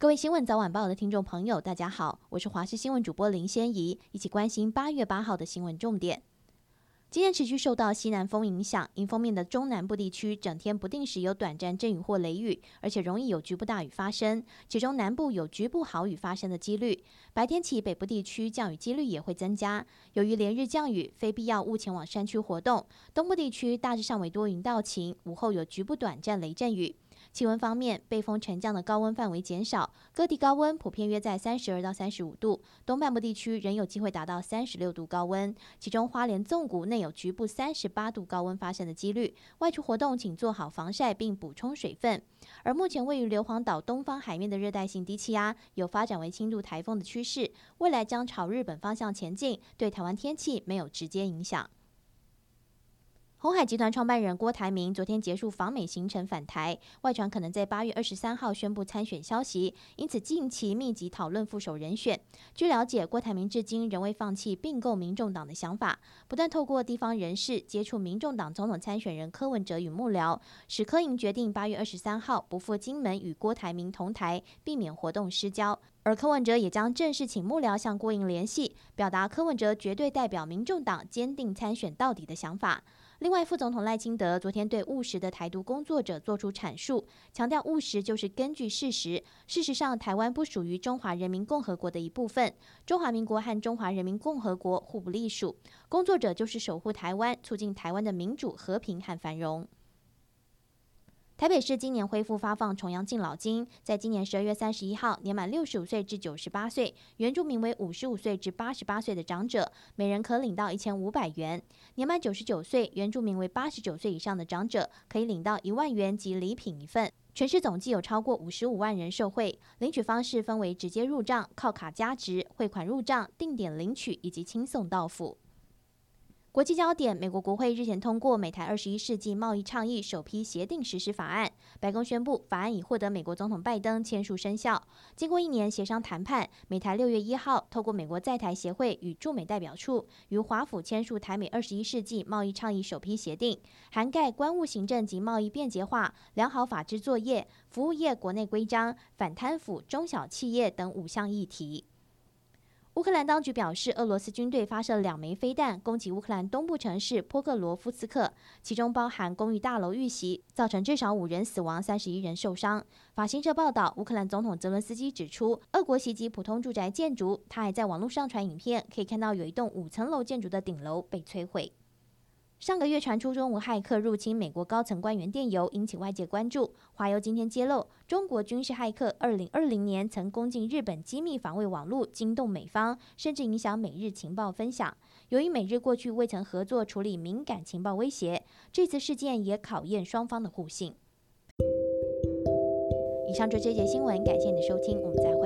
各位新闻早晚报的听众朋友，大家好，我是华视新闻主播林仙怡，一起关心八月八号的新闻重点。今天持续受到西南风影响，迎风面的中南部地区整天不定时有短暂阵雨或雷雨，而且容易有局部大雨发生。其中南部有局部豪雨发生的几率，白天起北部地区降雨几率也会增加。由于连日降雨，非必要勿前往山区活动。东部地区大致上为多云到晴，午后有局部短暂雷阵雨。气温方面，被风沉降的高温范围减少，各地高温普遍约在三十二到三十五度。东半部地区仍有机会达到三十六度高温，其中花莲纵谷内有局部三十八度高温发生的几率。外出活动请做好防晒并补充水分。而目前位于硫磺岛东方海面的热带性低气压有发展为轻度台风的趋势，未来将朝日本方向前进，对台湾天气没有直接影响。鸿海集团创办人郭台铭昨天结束访美行程返台，外传可能在八月二十三号宣布参选消息，因此近期密集讨论副手人选。据了解，郭台铭至今仍未放弃并购民众党的想法，不断透过地方人士接触民众党总统参选人柯文哲与幕僚，使柯营决定八月二十三号不赴金门与郭台铭同台，避免活动失焦。而柯文哲也将正式请幕僚向郭营联系，表达柯文哲绝对代表民众党坚定参选到底的想法。另外，副总统赖清德昨天对务实的台独工作者作出阐述，强调务实就是根据事实。事实上，台湾不属于中华人民共和国的一部分，中华民国和中华人民共和国互不隶属。工作者就是守护台湾，促进台湾的民主、和平和繁荣。台北市今年恢复发放重阳敬老金，在今年十二月三十一号，年满六十五岁至九十八岁，原住民为五十五岁至八十八岁的长者，每人可领到一千五百元；年满九十九岁，原住民为八十九岁以上的长者，可以领到一万元及礼品一份。全市总计有超过五十五万人受惠，领取方式分为直接入账、靠卡加值、汇款入账、定点领取以及轻送到付。国际焦点：美国国会日前通过美台二十一世纪贸易倡议首批协定实施法案。白宫宣布，法案已获得美国总统拜登签署生效。经过一年协商谈判，美台六月一号透过美国在台协会与驻美代表处与华府签署台美二十一世纪贸易倡议首批协定，涵盖关务行政及贸易便捷化、良好法制作业、服务业国内规章、反贪腐、中小企业等五项议题。乌克兰当局表示，俄罗斯军队发射两枚飞弹攻击乌克兰东部城市波克罗夫斯克，其中包含公寓大楼遇袭，造成至少五人死亡、三十一人受伤。法新社报道，乌克兰总统泽伦斯基指出，俄国袭击普通住宅建筑。他还在网络上传影片，可以看到有一栋五层楼建筑的顶楼被摧毁。上个月传出中国骇客入侵美国高层官员电邮，引起外界关注。华邮今天揭露，中国军事骇客二零二零年曾攻进日本机密防卫网络，惊动美方，甚至影响美日情报分享。由于美日过去未曾合作处理敏感情报威胁，这次事件也考验双方的互信。以上就这节新闻，感谢你的收听，我们再会。